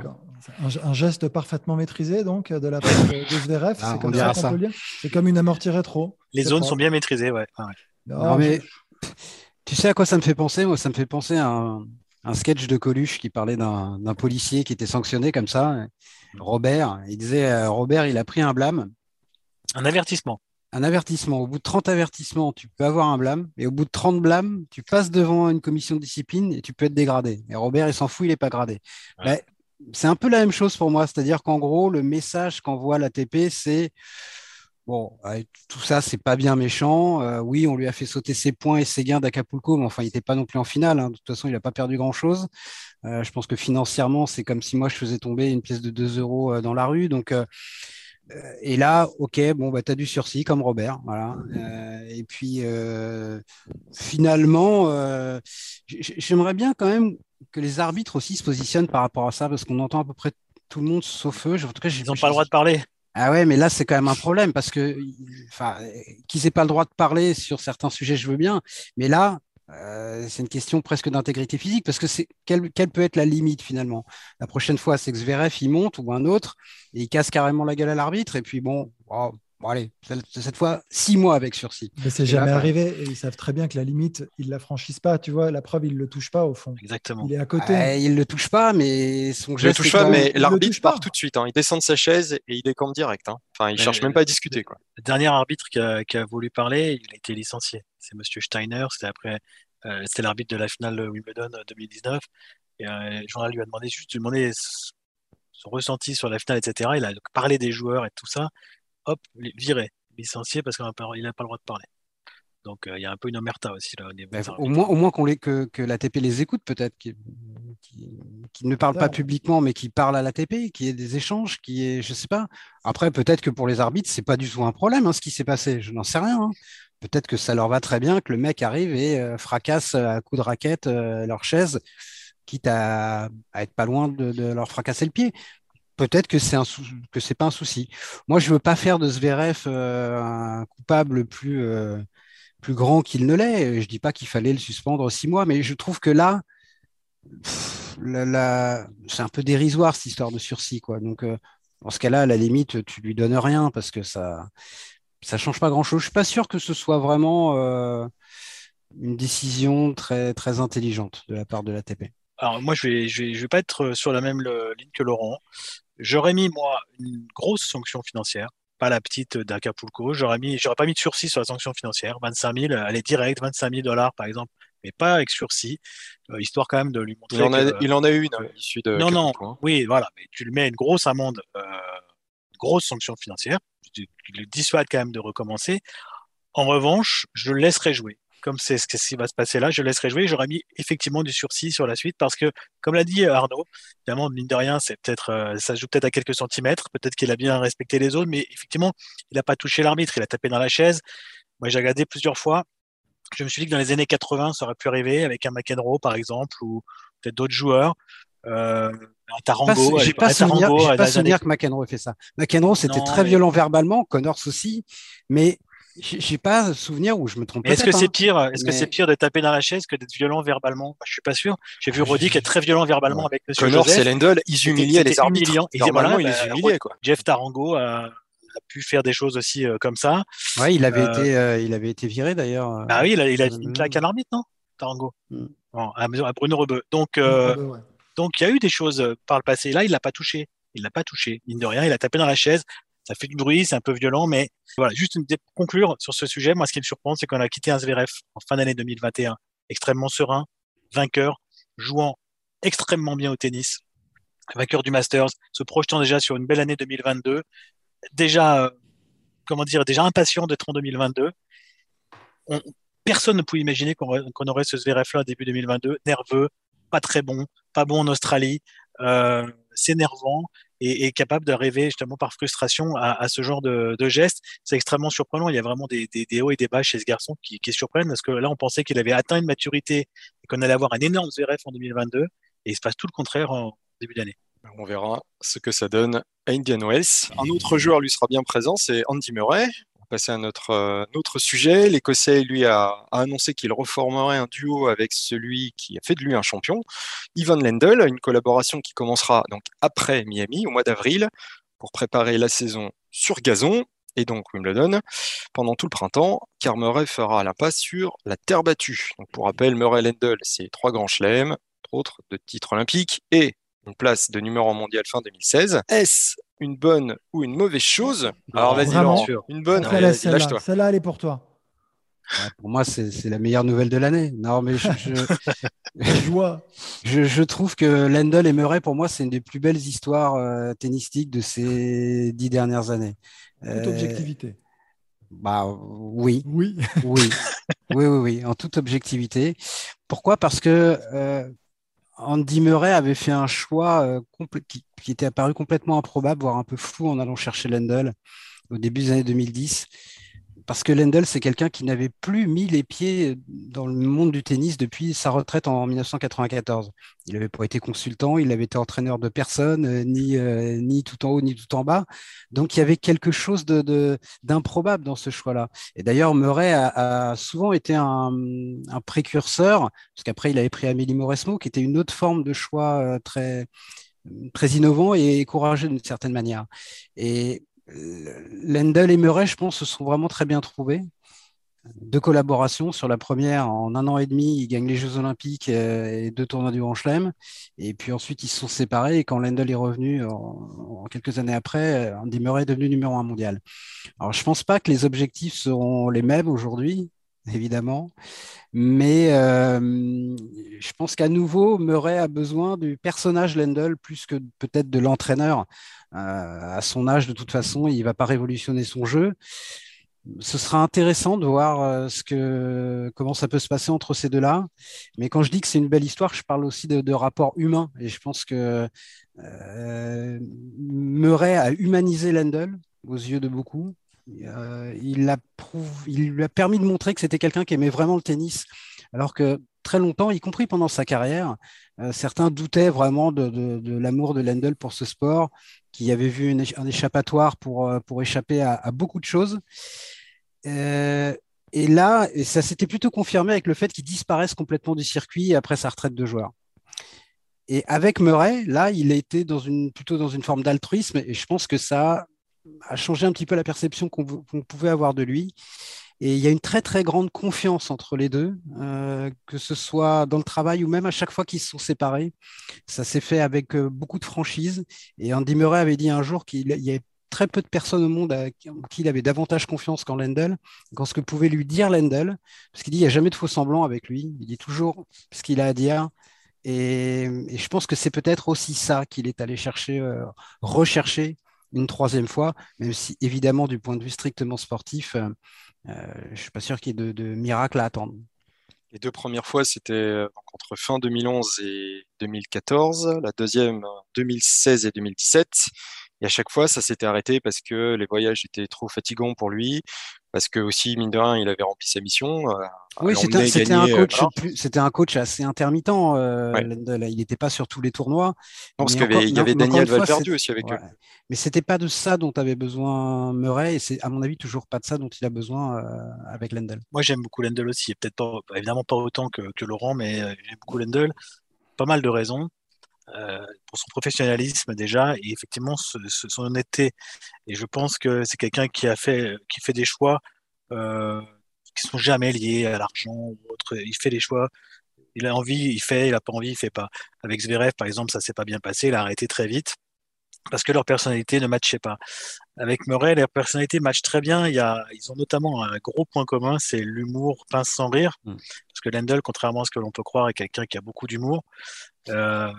un, geste parfaitement maîtrisé donc de la part de Zverev. Ah, c'est comme ça qu'on peut dire. C'est comme une amortie rétro. Les zones sont bien maîtrisées, ouais. mais tu sais à quoi ça me fait penser? Moi, ça me fait penser à un, sketch de Coluche qui parlait d'un policier qui était sanctionné comme ça. Robert, il disait euh, Robert, il a pris un blâme. Un avertissement un avertissement. Au bout de 30 avertissements, tu peux avoir un blâme. Et au bout de 30 blâmes, tu passes devant une commission de discipline et tu peux être dégradé. Et Robert, il s'en fout, il n'est pas gradé. c'est un peu la même chose pour moi. C'est-à-dire qu'en gros, le message qu'envoie l'ATP, c'est bon, tout ça, c'est pas bien méchant. Euh, oui, on lui a fait sauter ses points et ses gains d'Acapulco, mais enfin, il n'était pas non plus en finale. Hein. De toute façon, il n'a pas perdu grand-chose. Euh, je pense que financièrement, c'est comme si moi, je faisais tomber une pièce de 2 euros euh, dans la rue. Donc, et là, ok, bon, bah, tu as du sursis comme Robert. Voilà. Euh, et puis, euh, finalement, euh, j'aimerais bien quand même que les arbitres aussi se positionnent par rapport à ça, parce qu'on entend à peu près tout le monde sauf eux. En tout cas, ils n'ont pas le droit de parler. Ah ouais, mais là, c'est quand même un problème parce que, qu'ils n'aient pas le droit de parler sur certains sujets, je veux bien. Mais là, euh, c'est une question presque d'intégrité physique parce que c'est quelle, peut être la limite finalement? La prochaine fois, c'est que Zverev il monte ou un autre et il casse carrément la gueule à l'arbitre et puis bon, oh, Bon, allez, cette fois, six mois avec sursis. Mais c'est jamais arrivé et ils savent très bien que la limite, ils ne la franchissent pas. Tu vois, la preuve, ils ne le touchent pas au fond. Exactement. Il est à côté. il ne le touche pas, mais son geste. Il le touche pas, mais l'arbitre part tout de suite. Hein. Il descend de sa chaise et il décampe direct. Hein. Enfin, il ne cherche même pas à discuter. Quoi. Le dernier arbitre qui a, qui a voulu parler, il a été licencié. C'est Monsieur Steiner. C'était après. Euh, c'était l'arbitre de la finale Wimbledon 2019. Et euh, le journal lui a demandé juste de demander son ressenti sur la finale, etc. Il a parlé des joueurs et tout ça. Hop, viré licencié parce qu'il n'a pas, le droit de parler. Donc euh, il y a un peu une omerta aussi là. au, moins, au moins qu'on les, que, que l'ATP les écoute peut-être, qui, ne parlent pas publiquement mais qui parlent à l'ATP, qui ait des échanges, qui est, je sais pas. Après peut-être que pour les arbitres c'est pas du tout un problème hein, ce qui s'est passé, je n'en sais rien. Hein. Peut-être que ça leur va très bien que le mec arrive et euh, fracasse à coup de raquette euh, leur chaise, quitte à, être pas loin de, leur fracasser le pied peut-être que c'est que c'est pas un souci. Moi, je veux pas faire de Zverev euh, un coupable plus euh, plus grand qu'il ne l'est. Je dis pas qu'il fallait le suspendre six mois, mais je trouve que là, c'est un peu dérisoire cette histoire de sursis, quoi. Donc, dans ce cas-là, à la limite, tu lui donnes rien parce que ça ça change pas grand-chose. Je suis pas sûr que ce soit vraiment une décision très très intelligente de la part de l'ATP. Alors moi, je vais, je vais, je vais pas être sur la même ligne que Laurent. J'aurais mis, moi, une grosse sanction financière, pas la petite d'Acapulco. J'aurais mis, j'aurais pas mis de sursis sur la sanction financière. 25 000, elle est directe, 25 000 dollars, par exemple, mais pas avec sursis, euh, histoire quand même de lui montrer. Il en a, il en a une, hein, issue de. Non, non, hein. oui, voilà, mais tu lui mets une grosse amende, euh, une grosse sanction financière, tu, tu le dissuades quand même de recommencer. En revanche, je le laisserai jouer comme c'est ce qui va se passer là, je laisserai jouer. J'aurais mis effectivement du sursis sur la suite parce que, comme l'a dit Arnaud, évidemment, mine de rien, peut-être, euh, ça joue peut-être à quelques centimètres. Peut-être qu'il a bien respecté les autres, mais effectivement, il n'a pas touché l'arbitre, il a tapé dans la chaise. Moi, j'ai regardé plusieurs fois. Je me suis dit que dans les années 80, ça aurait pu arriver avec un McEnroe, par exemple, ou peut-être d'autres joueurs. Euh, un Tarango. J'ai pas, souvenir, pas souvenir que McEnroe fait ça. McEnroe, c'était très violent verbalement, Connors aussi, mais j'ai pas souvenir où je me trompe. Est-ce que c'est hein. pire Est-ce que c'est pire de taper dans la chaise que d'être violent verbalement? Bah, Je suis pas sûr. J'ai vu Roddy qui est très violent verbalement avec Monsieur Connors et Lendl, ils humiliaient les arbitres. Normalement, ils les bah, humiliaient. Quoi. Jeff Tarango a, pu faire des choses aussi euh, comme ça. Ouais, il avait euh, été, euh, il avait été viré d'ailleurs. Bah oui, il a, il a une claque à l'arbitre, non Tarango? Mm. à, Bruno Rebeu. Donc, donc il y a eu des choses par le passé. Là, il l'a pas touché. Il l'a pas touché. Mine de rien, il a tapé dans la chaise ça fait du bruit, c'est un peu violent, mais voilà, juste une, conclure sur ce sujet. Moi, ce qui me surprend, c'est qu'on a quitté un Zverev en fin d'année 2021, extrêmement serein, vainqueur, jouant extrêmement bien au tennis, vainqueur du Masters, se projetant déjà sur une belle année 2022, déjà, euh, comment dire, déjà impatient d'être en 2022. personne ne pouvait imaginer qu'on aurait ce Zverev-là début 2022, nerveux, pas très bon, pas bon en Australie, euh, s'énervant et, capable de rêver justement par frustration à, ce genre de, de gestes. C'est extrêmement surprenant. Il y a vraiment des, des, hauts et des bas chez ce garçon qui, qui surprennent parce que là, on pensait qu'il avait atteint une maturité et qu'on allait avoir un énorme Zverev en 2022 et il se passe tout le contraire en début d'année. On verra ce que ça donne à Indian Wells. Un autre joueur lui sera bien présent, c'est Andy Murray passer à notre, euh, sujet. L'Écossais, lui, a, annoncé qu'il reformerait un duo avec celui qui a fait de lui un champion, Ivan Lendl, une collaboration qui commencera donc après Miami, au mois d'avril, pour préparer la saison sur gazon et donc Wimbledon pendant tout le printemps, car Murray fera l'impasse sur la terre battue. Donc pour rappel, Murray Lendl, c'est trois grands chelems, autres de titres olympiques, et une place de numéro mondial fin 2016. Est-ce une bonne ou une mauvaise chose Alors vas-y, Laurent. Une bonne. Celle-là, celle elle est pour toi. pour moi, c'est la meilleure nouvelle de l'année. Non, mais je, je, je, trouve que Lendl et Murray, pour moi, c'est une des plus belles histoires euh, tennistiques de ces dix dernières années. En toute objectivité. Bah oui. Oui. Oui. oui, oui, oui, en toute objectivité. Pourquoi? Parce que euh, Andy Murray avait fait un choix euh, qui, était apparu complètement improbable, voire un peu flou en allant chercher Lendl au début des années 2010. Parce que Lendl, c'est quelqu'un qui n'avait plus mis les pieds dans le monde du tennis depuis sa retraite en 1994. Il n'avait pas été consultant, il n'avait été entraîneur de personne, euh, ni, euh, ni tout en haut, ni tout en bas. Donc il y avait quelque chose d'improbable dans ce choix-là. Et d'ailleurs, Murray a, souvent été un, précurseur, parce qu'après, il avait pris Amélie Mauresmo, qui était une autre forme de choix euh, très très innovant et courageux d'une certaine manière. Et Lendl et Murray, je pense, se sont vraiment très bien trouvés. Deux collaborations. Sur la première, en un an et demi, ils gagnent les Jeux Olympiques euh, et deux tournois du Grand Chelem. Et puis ensuite, ils se sont séparés. Et quand Lendl est revenu, en, quelques années après, Andy Murray est devenu numéro un mondial. Alors, je ne pense pas que les objectifs seront les mêmes aujourd'hui, évidemment. Mais euh, je pense qu'à nouveau, Murray a besoin du personnage Lendl plus que peut-être de l'entraîneur. Euh, à son âge, de toute façon, il ne va pas révolutionner son jeu. Ce sera intéressant de voir euh, ce que, comment ça peut se passer entre ces deux-là. Mais quand je dis que c'est une belle histoire, je parle aussi de, de rapport humain. Et je pense que Murray a humanisé Lendl aux yeux de beaucoup. Il, a il lui a permis de montrer que c'était quelqu'un qui aimait vraiment le tennis, alors que très longtemps, y compris pendant sa carrière, certains doutaient vraiment de, l'amour de Lendl pour ce sport qui avait vu un échappatoire pour, euh, échapper à, beaucoup de choses. Euh, et là, ça s'était plutôt confirmé avec le fait qu'il disparaisse complètement du circuit après sa retraite de joueur. Et avec Murray, là, il dans une, plutôt dans une forme d'altruisme, et je pense que ça a changé un petit peu la perception qu'on pouvait avoir de lui. Et il y a une très très grande confiance entre les deux, euh, que ce soit dans le travail ou même à chaque fois qu'ils se sont séparés. Ça s'est fait avec euh, beaucoup de franchise. Et Andy Murray avait dit un jour qu'il y avait très peu de personnes au monde à qui il avait davantage confiance qu'en Lendl, qu'en ce que pouvait lui dire Lendl, parce qu'il dit il n'y a jamais de faux semblant avec lui, il dit toujours ce qu'il a à dire. Et, je pense que c'est peut-être aussi ça qu'il est allé chercher, euh, rechercher une troisième fois, même si évidemment du point de vue strictement sportif, euh, je ne suis pas sûr qu'il y ait de, miracle à attendre. Les deux premières fois, c'était euh, entre fin 2011 et 2014. La deuxième, 2016 et 2017. Et à chaque fois, ça s'était arrêté parce que les voyages étaient trop fatigants pour lui, parce que aussi mine de rien, il avait rempli sa mission. Euh, oui, c'était un, coach, c'était un coach assez intermittent. Euh, il n'était pas sur tous les tournois. Non, parce qu'il y avait, Daniel Valperdu aussi avec eux. Mais c'était pas de ça dont avait besoin Murray, et c'est à mon avis toujours pas de ça dont il a besoin euh, avec Lendl. Moi, j'aime beaucoup Lendl aussi, peut-être pas, évidemment pas autant que, que Laurent, mais j'aime beaucoup Lendl. Pas mal de raisons. Euh, pour son professionnalisme déjà et effectivement son honnêteté. Et je pense que c'est quelqu'un qui a fait, qui fait des choix euh, qui sont jamais liés à l'argent ou autre. Il fait des choix. Il a envie, il fait. Il a pas envie, il fait pas. Avec Zverev, par exemple, ça s'est pas bien passé. Il a arrêté très vite parce que leur personnalité ne matchait pas. Avec Murray, leur personnalité match très bien. Il y a, ils ont notamment un gros point commun, c'est l'humour pince sans rire. Mm. Parce que Lendl, contrairement à ce que l'on peut croire, est quelqu'un qui a beaucoup d'humour. Euh,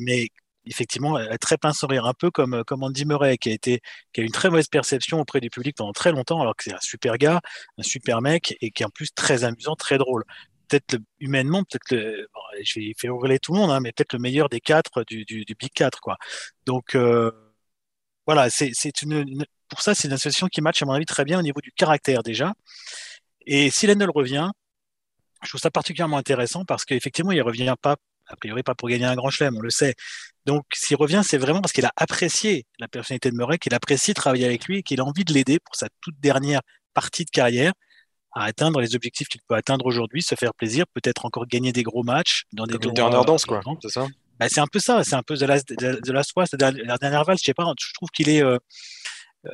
mais effectivement, très pince rire, un peu comme, comme Andy Murray, qui a, été, qui a une très mauvaise perception auprès du public pendant très longtemps, alors que c'est un super gars, un super mec, et qui est en plus très amusant, très drôle. Peut-être humainement, peut-être je vais faire ouvrir tout le monde, hein, mais peut-être le meilleur des quatre du, du, du Big 4, quoi. Donc, euh, voilà, c'est une, pour ça, c'est une association qui match, à mon avis, très bien au niveau du caractère, déjà. Et si Lendl revient, je trouve ça particulièrement intéressant parce qu'effectivement, il revient pas a priori pas pour gagner un grand chelem, on le sait. Donc s'il revient, c'est vraiment parce qu'il a apprécié la personnalité de Murray, qu'il apprécie travailler avec lui et qu'il a envie de l'aider pour sa toute dernière partie de carrière à atteindre les objectifs qu'il peut atteindre aujourd'hui, se faire plaisir, peut-être encore gagner des gros matchs dans des tournois. Dance, quoi. C'est ça? Bah, c'est un peu ça, c'est un peu de la, de, la soie, la, la dernière valse, je sais pas, je trouve qu'il est, euh, euh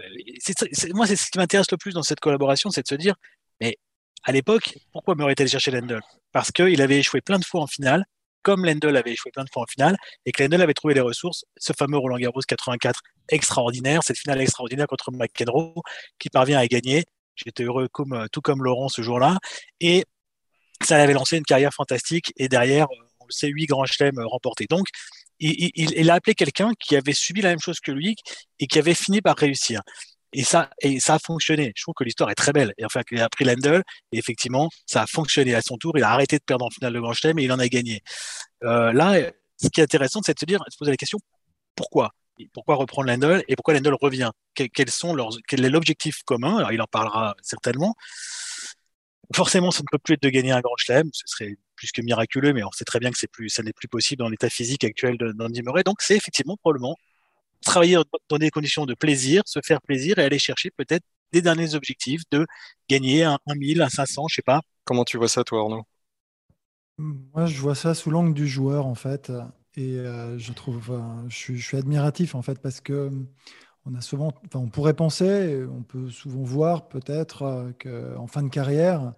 moi, c'est ce qui m'intéresse le plus dans cette collaboration, c'est de se dire, mais à l'époque, pourquoi Murray était allé chercher Lendl? Parce qu'il avait échoué plein de fois en finale, comme Lendl avait échoué plein de fois en finale et que Lendl avait trouvé les ressources, ce fameux Roland Garros 84 extraordinaire, cette finale extraordinaire contre McEnroe qui parvient à gagner. J'étais heureux comme, tout comme Laurent ce jour-là et ça avait lancé une carrière fantastique et derrière, on le sait, huit grands chelems remportés. Donc, il, a appelé quelqu'un qui avait subi la même chose que lui et qui avait fini par réussir. Et ça, ça a fonctionné. Je trouve que l'histoire est très belle. Et enfin, il a pris Lendl, et effectivement, ça a fonctionné à son tour. Il a arrêté de perdre en finale de Grand Chelem et il en a gagné. Euh, là, ce qui est intéressant, c'est de se dire, de se poser la question, pourquoi? Pourquoi reprendre Lendl et pourquoi Lendl revient? Quels sont leurs, Quel est l'objectif commun? Il en parlera certainement. Forcément, ça ne peut plus être de gagner un grand chelem. Ce serait plus que miraculeux, mais on sait très bien que plus, ça n'est plus possible dans l'état physique actuel d'Andy Murray. Donc, c'est effectivement probablement travailler dans des conditions de plaisir, se faire plaisir et aller chercher peut-être des derniers objectifs de gagner un, 1000, un 500, je sais pas. Comment tu vois ça, toi, Arnaud? Moi, je vois ça sous l'angle du joueur, en fait. Et euh, je trouve, je, suis admiratif, en fait, parce que on a souvent, enfin, on pourrait penser, on peut souvent voir peut-être euh, qu'en fin de carrière,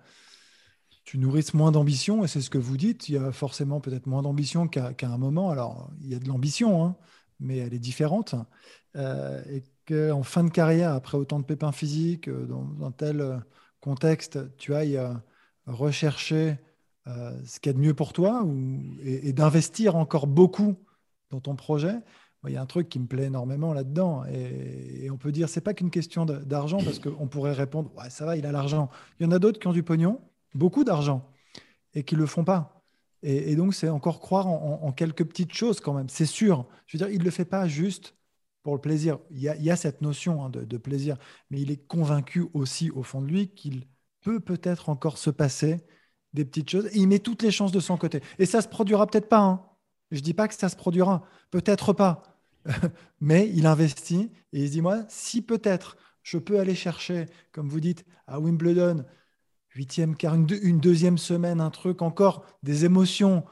tu nourrisses moins d'ambition, et c'est ce que vous dites, il y a forcément peut-être moins d'ambition qu'à un moment. Alors, il y a de l'ambition, hein, mais elle est différente. Euh, et qu'en fin de carrière, après autant de pépins physiques, euh, dans un tel contexte, tu ailles rechercher ce qu'il y a de mieux pour toi et d'investir encore beaucoup dans ton projet, il y a un truc qui me plaît énormément là-dedans. Et, on peut dire, c'est pas qu'une question d'argent, parce qu'on pourrait répondre, ouais, ça va, il a l'argent. Il y en a d'autres qui ont du pognon, beaucoup d'argent, et qui le font pas. Et, donc, c'est encore croire en, quelques petites choses quand même. C'est sûr. Je veux dire, il le fait pas juste pour le plaisir. Il y a, cette notion hein, de, plaisir, mais il est convaincu aussi au fond de lui qu'il peut peut-être encore se passer des petites choses. Il met toutes les chances de son côté. Et ça se produira peut-être pas. Hein. Je dis pas que ça se produira, peut-être pas, mais il investit et il se dit moi, si peut-être je peux aller chercher, comme vous dites, à Wimbledon, huitième quart, une, une, deuxième semaine, un truc encore, des émotions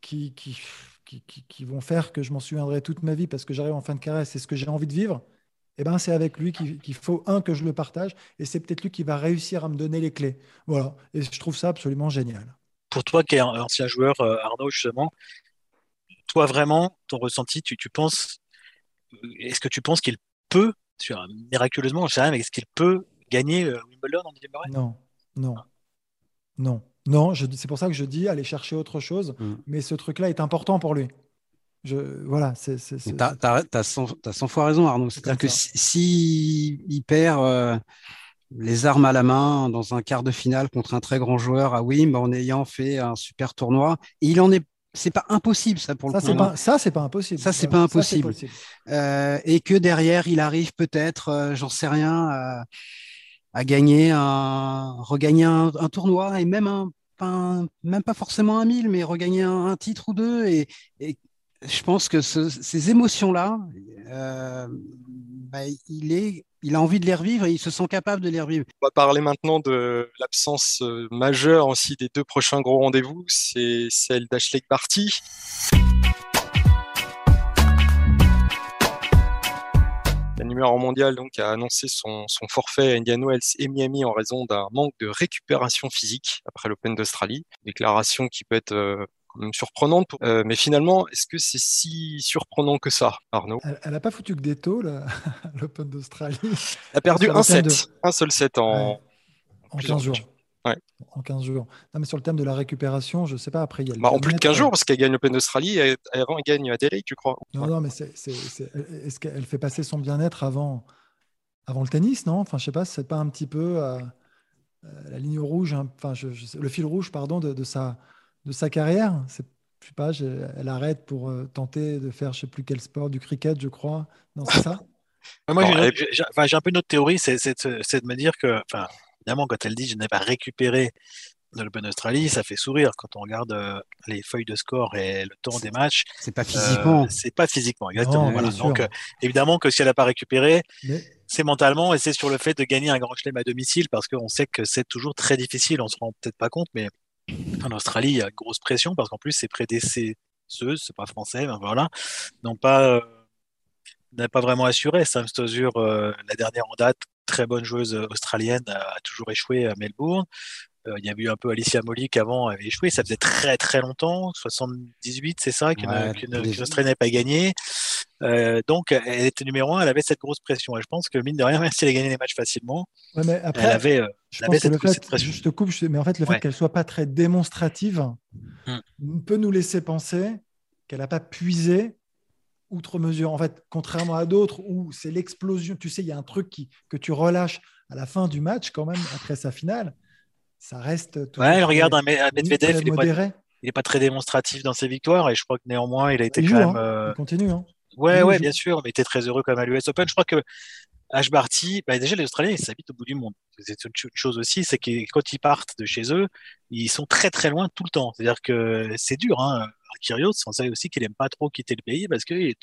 qui, qui, qui, vont faire que je m'en souviendrai toute ma vie parce que j'arrive en fin de carrière, c'est ce que j'ai envie de vivre. Et eh ben, c'est avec lui qu'il faut, un, que je le partage, et c'est peut-être lui qui va réussir à me donner les clés. Voilà. Et je trouve ça absolument génial. Pour toi, qui es un ancien joueur, euh, Arnaud, justement, toi vraiment, ton ressenti, tu, tu penses, est-ce que tu penses qu'il peut, miraculeusement, je sais rien, mais est-ce qu'il peut gagner euh, Wimbledon en Non, non, non, non. C'est pour ça que je dis aller chercher autre chose, mm. mais ce truc-là est important pour lui. Je, voilà, c'est. Tu as, 100 fois raison, Arnaud. C'est-à-dire que s'il si, il perd euh, les armes à la main dans un quart de finale contre un très grand joueur à Wim en ayant fait un super tournoi, il en est c'est pas impossible ça pour le ça, Pas, ça c'est pas impossible. Ça c'est pas impossible. Euh, et que derrière il arrive peut-être, euh, j'en sais rien, à, gagner un, regagner un, tournoi et même un, même pas forcément un mille, mais regagner un, titre ou deux. Et, je pense que ces émotions là, euh, bah, il est il a envie de les revivre et il se sent capable de les revivre. On va parler maintenant de l'absence euh, majeure aussi des deux prochains gros rendez-vous, c'est celle d'Ashley Barty. Numéro mondial donc, a annoncé son, forfait à Indian Wells et Miami en raison d'un manque de récupération physique après l'Open d'Australie. Déclaration qui peut être euh, surprenante. Euh, mais finalement, est-ce que c'est si surprenant que ça, Arnaud? Elle n'a pas foutu que des taux, l'Open d'Australie? Elle a perdu un set, un seul set en, en 15 jours. En 15 jours. Non, mais sur le thème de la récupération, je ne sais pas, après, il y a bah, En plus de 15 jours, parce qu'elle gagne l'Open d'Australie, et avant, elle gagne Adelaide, tu crois Non, non, mais est-ce qu'elle fait passer son bien-être avant, avant le tennis, non? Enfin, je sais pas, c'est pas un petit peu euh, euh, la ligne rouge, hein, enfin, le fil rouge, pardon, de, de sa de sa carrière. C'est, je sais pas, elle arrête pour euh, tenter de faire je sais plus quel sport, du cricket, je crois. Non, c'est ça? Moi, j'ai, un peu une autre théorie, c'est, de me dire que, enfin, évidemment, quand elle dit je n'ai pas récupéré de l'Open Australie, ça fait sourire quand on regarde euh, les feuilles de score et le temps des matchs. C'est pas physiquement. Euh, c'est pas physiquement, exactement. Donc, évidemment que si elle n'a pas récupéré, c'est mentalement et c'est sur le fait de gagner un grand chelem à domicile parce qu'on sait que c'est toujours très difficile. On se rend peut-être pas compte, mais en Australie, il y a grosse pression parce qu'en plus, ses prédécesseurs, c'est pas français, mais voilà, n'ont pas, euh, pas vraiment assuré. Sam Stosur, euh, la dernière en date, très bonne joueuse australienne, a, toujours échoué à Melbourne. Euh, il y a eu un peu Alicia Molly qui avant avait échoué. Ça faisait très très longtemps, 78, c'est ça, qu'une ouais, Australienne n'avait pas gagné. donc, elle était numéro un, elle avait cette grosse pression. Et je pense que, mine de rien, même si elle a gagné les matchs facilement, mais après, elle avait, je pense que le fait, je te coupe, mais en fait, le fait qu'elle soit pas très démonstrative hmm. peut nous laisser penser qu'elle n'a pas puisé outre mesure. En fait, contrairement à d'autres où c'est l'explosion, tu sais, il y a un truc qui, que tu relâches à la fin du match quand même, après sa finale, ça reste. Ouais, regarde un Medvedev, il n'est pas, pas, très démonstratif dans ses victoires et je crois que néanmoins, il a été il quand même. Hein. Euh, il continue. Hein. Ouais, ouais, bien sûr, mais était très heureux comme à l'US Open. Je crois que Ash Barty, bah déjà les Australiens, ils s'habitent au bout du monde. C'est une chose aussi, c'est que quand ils partent de chez eux, ils sont très très loin tout le temps. C'est-à-dire que c'est dur. Hein. Kyrgios, on sait aussi qu'il aime pas trop quitter le pays parce qu'ils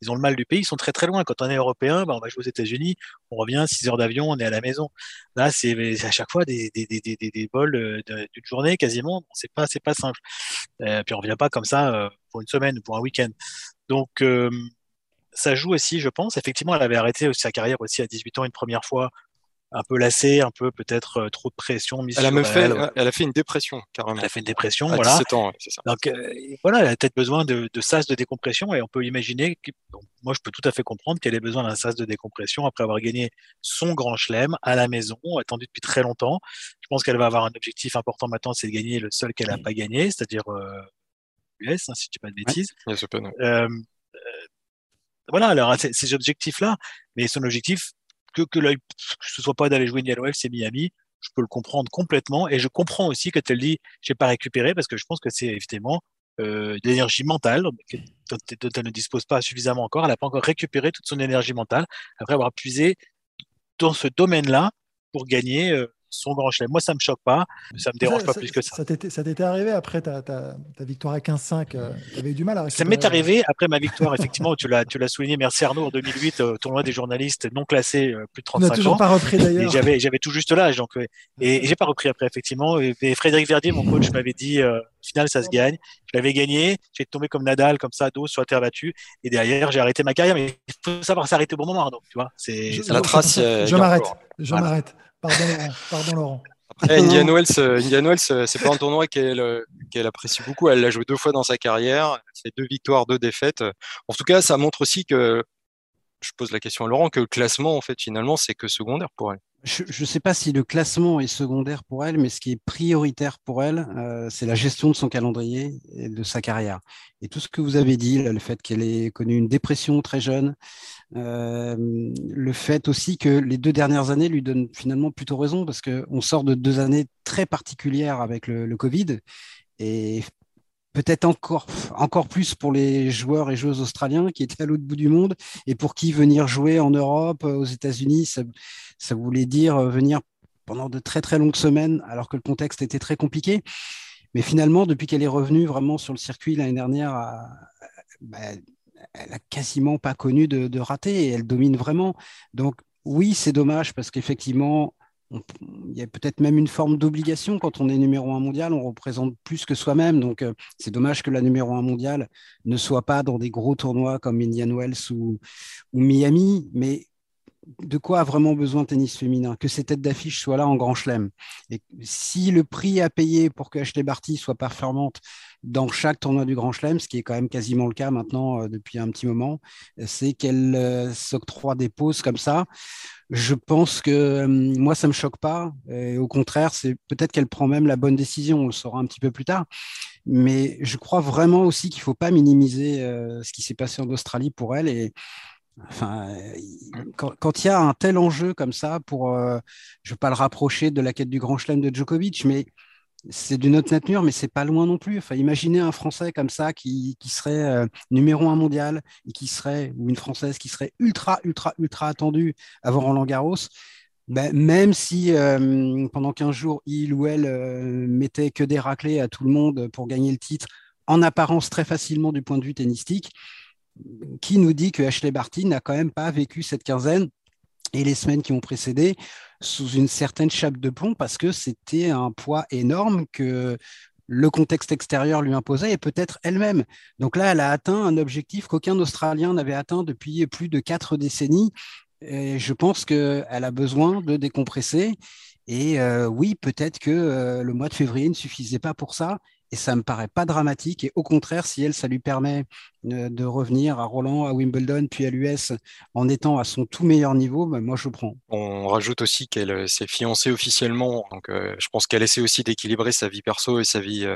ils ont le mal du pays, ils sont très très loin. Quand on est européen, bah, on va jouer aux États-Unis, on revient 6 heures d'avion, on est à la maison. Là, c'est à chaque fois des, des, des, des, des vols euh, d'une journée quasiment. c'est pas pas simple. Euh, puis on revient pas comme ça euh, pour une semaine ou pour un week-end. Donc ça joue aussi, je pense. Effectivement, elle avait arrêté sa carrière aussi à 18 ans une première fois, un peu lassée, un peu peut-être euh, trop de pression mise elle a fait, elle. elle. a fait une dépression carrément. Elle a fait une dépression, à voilà. 17 ans, c'est ça. Donc euh, voilà, elle a peut-être besoin de, de, sas de décompression et on peut imaginer, que, moi je peux tout à fait comprendre qu'elle ait besoin d'un sas de décompression après avoir gagné son grand chelem à la maison, attendu depuis très longtemps. Je pense qu'elle va avoir un objectif important maintenant, c'est de gagner le seul qu'elle n'a pas gagné, c'est-à-dire euh, US, hein, si je dis pas de bêtises. Ouais, euh, voilà, alors ces objectifs-là, mais son objectif, que, que, que ce soit pas d'aller jouer Indian Wells, c'est Miami, je peux le comprendre complètement. Et je comprends aussi que elle dit, j'ai pas récupéré, parce que je pense que c'est évidemment euh, l'énergie mentale dont, elle ne dispose pas suffisamment encore. Elle n'a pas encore récupéré toute son énergie mentale après avoir puisé dans ce domaine-là pour gagner euh, son grand chelem. Moi, ça me choque pas, ça me dérange ça, pas plus que ça. Ça t'était arrivé après ta, ta, ta, victoire à 15-5 euh, Tu avais eu du mal à Ça m'est arrivé après ma victoire, effectivement, tu l'as souligné, merci Arnaud, en 2008, euh, tournoi des journalistes non classés, euh, plus de 35 ans. On n'a toujours pas repris d'ailleurs. J'avais tout juste l'âge, donc, et, et j'ai pas repris après, effectivement. Et, et Frédéric Verdier, mon coach, m'avait dit, euh, final, ça se gagne. Je l'avais gagné, j'ai tombé comme Nadal, comme ça, dos sur la terre battue. Et derrière, j'ai arrêté ma carrière, mais il faut savoir s'arrêter au bon moment, donc, tu vois. C'est la trace. Je m'arrête, je m'arrête. Pardon, Pardon, Laurent. Après, Indian Wells, euh, Indian Wells, euh, c'est pas un tournoi qu'elle euh, qu'elle apprécie beaucoup. Elle l'a joué deux fois dans sa carrière. C'est deux victoires, deux défaites. En tout cas, ça montre aussi que, je pose la question à Laurent, que le classement, en fait, finalement, c'est que secondaire pour elle. Je ne sais pas si le classement est secondaire pour elle, mais ce qui est prioritaire pour elle, euh, c'est la gestion de son calendrier et de sa carrière. Et tout ce que vous avez dit, le fait qu'elle ait connu une dépression très jeune, euh, le fait aussi que les deux dernières années lui donnent finalement plutôt raison, parce qu'on sort de deux années très particulières avec le, le Covid. Et peut-être encore, encore plus pour les joueurs et joueuses australiens qui étaient à l'autre bout du monde et pour qui venir jouer en Europe, euh, aux États-Unis, ça, voulait dire euh, venir pendant de très très longues semaines alors que le contexte était très compliqué. Mais finalement, depuis qu'elle est revenue vraiment sur le circuit l'année dernière, bah, elle a quasiment pas connu de, de raté et elle domine vraiment. Donc oui, c'est dommage parce qu'effectivement, il y a peut-être même une forme d'obligation quand on est numéro un mondial, on représente plus que soi-même. Donc, euh, c'est dommage que la numéro un mondial ne soit pas dans des gros tournois comme Indian Wells ou, ou Miami. Mais de quoi a vraiment besoin tennis féminin Que ces têtes d'affiche soient là en grand chelem. Et si le prix à payer pour que Ashley Barty soit performante dans chaque tournoi du Grand Chelem, ce qui est quand même quasiment le cas maintenant euh, depuis un petit moment, c'est qu'elle euh, s'octroie des pauses comme ça je pense que euh, moi, ça me choque pas. Et au contraire, c'est peut-être qu'elle prend même la bonne décision. On le saura un petit peu plus tard. Mais je crois vraiment aussi qu'il faut pas minimiser ce qui s'est passé en Australie pour elle. Et enfin, quand, il y a un tel enjeu comme ça, pour, euh, je ne veux pas le rapprocher de la quête du Grand Chelem de Djokovic, mais c'est d'une autre nature, mais c'est pas loin non plus. Enfin, imaginez un Français comme ça qui, qui serait euh, numéro un mondial et qui serait, ou une Française qui serait ultra, ultra, ultra attendue avant Roland Garros. Ben, même si euh, pendant 15 jours, il ou elle euh, mettait que des raclés à tout le monde pour gagner le titre, en apparence très facilement du point de vue tennistique, qui nous dit que Ashley Barty n'a quand même pas vécu cette quinzaine et les semaines qui ont précédé sous une certaine chape de plomb parce que c'était un poids énorme que le contexte extérieur lui imposait et peut-être elle-même. Donc là, elle a atteint un objectif qu'aucun Australien n'avait atteint depuis plus de quatre décennies. Je pense qu'elle a besoin de décompresser. Et euh, oui, peut-être que euh, le mois de février ne suffisait pas pour ça et ça me paraît pas dramatique. Et au contraire, si elle, ça lui permet euh, de revenir à Roland, à Wimbledon, puis à l'US en étant à son tout meilleur niveau, ben moi je prends. On rajoute aussi qu'elle euh, s'est fiancée officiellement, donc euh, je pense qu'elle essaie aussi d'équilibrer sa vie perso et sa vie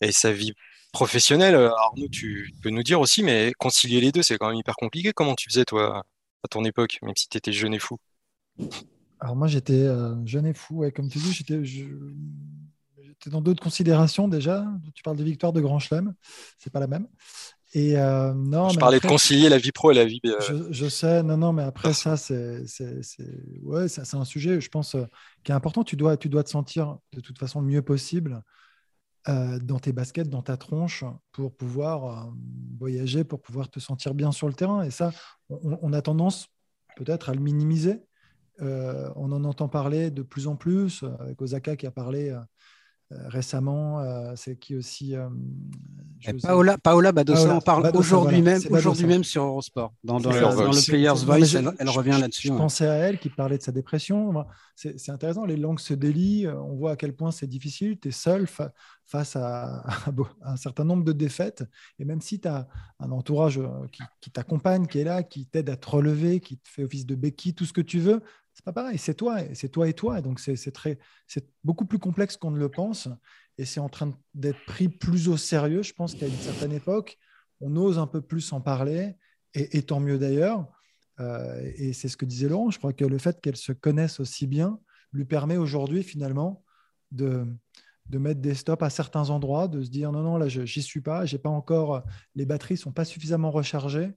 et sa vie professionnelle. Arnaud, tu peux nous dire aussi, mais concilier les deux, c'est quand même hyper compliqué. Comment tu faisais toi à ton époque, même si tu étais jeune et fou? Alors moi j'étais jeune et fou, et comme tu dis, j'étais dans d'autres considérations déjà? Tu parles des victoires de Grand Chelem, c'est pas la même. Et euh, non, je parlais de concilier la vie pro et la vie. Je, je, sais, non, non, mais après ça, c'est ouais, un sujet, je pense, qui est important. Tu dois, tu dois te sentir de toute façon le mieux possible dans tes baskets, dans ta tronche, pour pouvoir voyager, pour pouvoir te sentir bien sur le terrain. Et ça, on, on a tendance peut-être à le minimiser. on en entend parler de plus en plus, avec Osaka qui a parlé euh, récemment, euh, c'est qui aussi. Euh, Paola, Paola Badosa en parle aujourd'hui même, aujourd'hui même sur Eurosport. Dans, dans, le, Players Voice, elle, revient là-dessus. Je, pensais à elle qui parlait de sa dépression. C'est intéressant, les langues se délient. On voit à quel point c'est difficile. Tu es seul face à, un certain nombre de défaites. Et même si tu as un entourage qui, qui t'accompagne, qui est là, qui t'aide à te relever, qui te fait office de béquille, tout ce que tu veux, c'est pas pareil, c'est toi, c'est toi et toi. Donc c'est très, c'est beaucoup plus complexe qu'on ne le pense, et c'est en train d'être pris plus au sérieux. Je pense qu'à une certaine époque, on ose un peu plus en parler, et, tant mieux d'ailleurs. Euh, et c'est ce que disait Laurent. Je crois que le fait qu'elles se connaissent aussi bien lui permet aujourd'hui finalement de, de mettre des stops à certains endroits, de se dire non non là j'y suis pas, j'ai pas encore, les batteries sont pas suffisamment rechargées.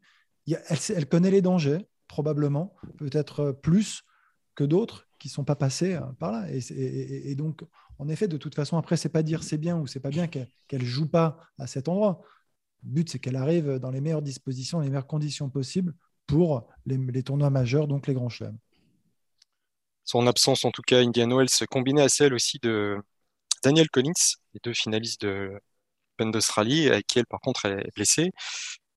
elle connaît les dangers probablement, peut-être plus que d'autres qui ne sont pas passés euh, par là. Et, donc, en effet, de toute façon, après, c'est pas dire c'est bien ou c'est pas bien qu'elle ne joue pas à cet endroit. Le but, c'est qu'elle arrive dans les meilleures dispositions, les meilleures conditions possibles pour les, tournois majeurs, donc les grands chelems. Son absence, en tout cas, Indian Wells, combinée à celle aussi de Daniel Collins, les deux finalistes de l'Open d'Australie, avec qui elle, par contre, elle est blessée.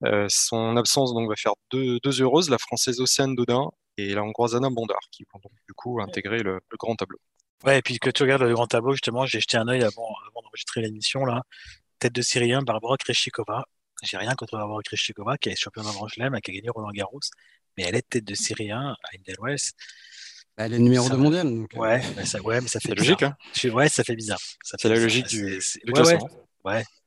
Euh, son absence donc va faire deux, deux heureuses, la française Océane Dodin et la hongroise Anna Bondar, qui vont donc du coup intégrer le, grand tableau. Ouais, et puis que tu regardes le grand tableau, justement, j'ai jeté un œil avant, avant d'enregistrer l'émission, là. Tête de Syrien, Barbara Kreshikova. J'ai rien contre Barbara Kreshikova, qui est championne d'un grand chelem, qui a gagné Roland Garros, mais elle est tête de Syrien à Indian Wells. Bah, elle est numéro 2 mondial. Donc... Euh. Ouais, mais ça, ouais, mais ça fait logique. Hein. Ouais, ça fait bizarre. C'est la logique du, classement. ouais,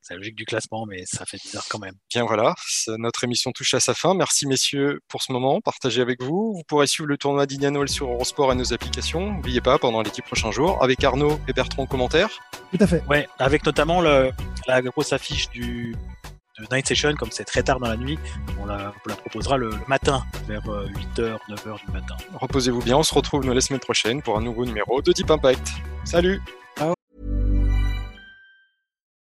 c'est la logique du classement, mais ça fait bizarre quand même. Bien voilà, notre émission touche à sa fin. Merci messieurs pour ce moment partagé avec vous. Vous pourrez suivre le tournoi d'Ignanol sur Eurosport et nos applications. N'oubliez pas, pendant les 10 prochains jours, avec Arnaud et Bertrand en commentaire. Tout à fait. Ouais, avec notamment le, la grosse affiche du, de Night Session, comme c'est très tard dans la nuit, on la, la proposera le, matin, vers 8h, euh, 9h du matin. Reposez-vous bien, on se retrouve la semaine prochaine pour un nouveau numéro de Deep Impact. Salut